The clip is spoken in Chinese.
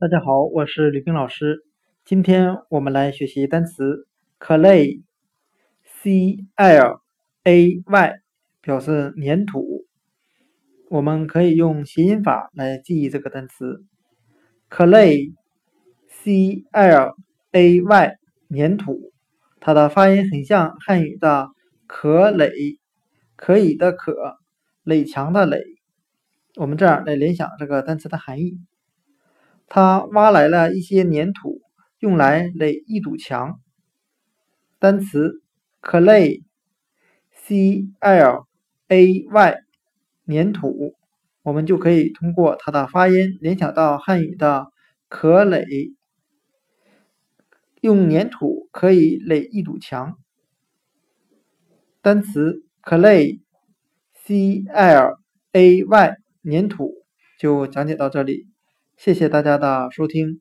大家好，我是吕冰老师。今天我们来学习单词 clay，c l a y，表示粘土。我们可以用谐音法来记忆这个单词 clay，c l a y，粘土。它的发音很像汉语的可垒，可以的可，垒墙的垒。我们这样来联想这个单词的含义。他挖来了一些粘土，用来垒一堵墙。单词 clay，c l a y，粘土，我们就可以通过它的发音联想到汉语的可垒，用粘土可以垒一堵墙。单词 clay，c l a y，粘土就讲解到这里。谢谢大家的收听。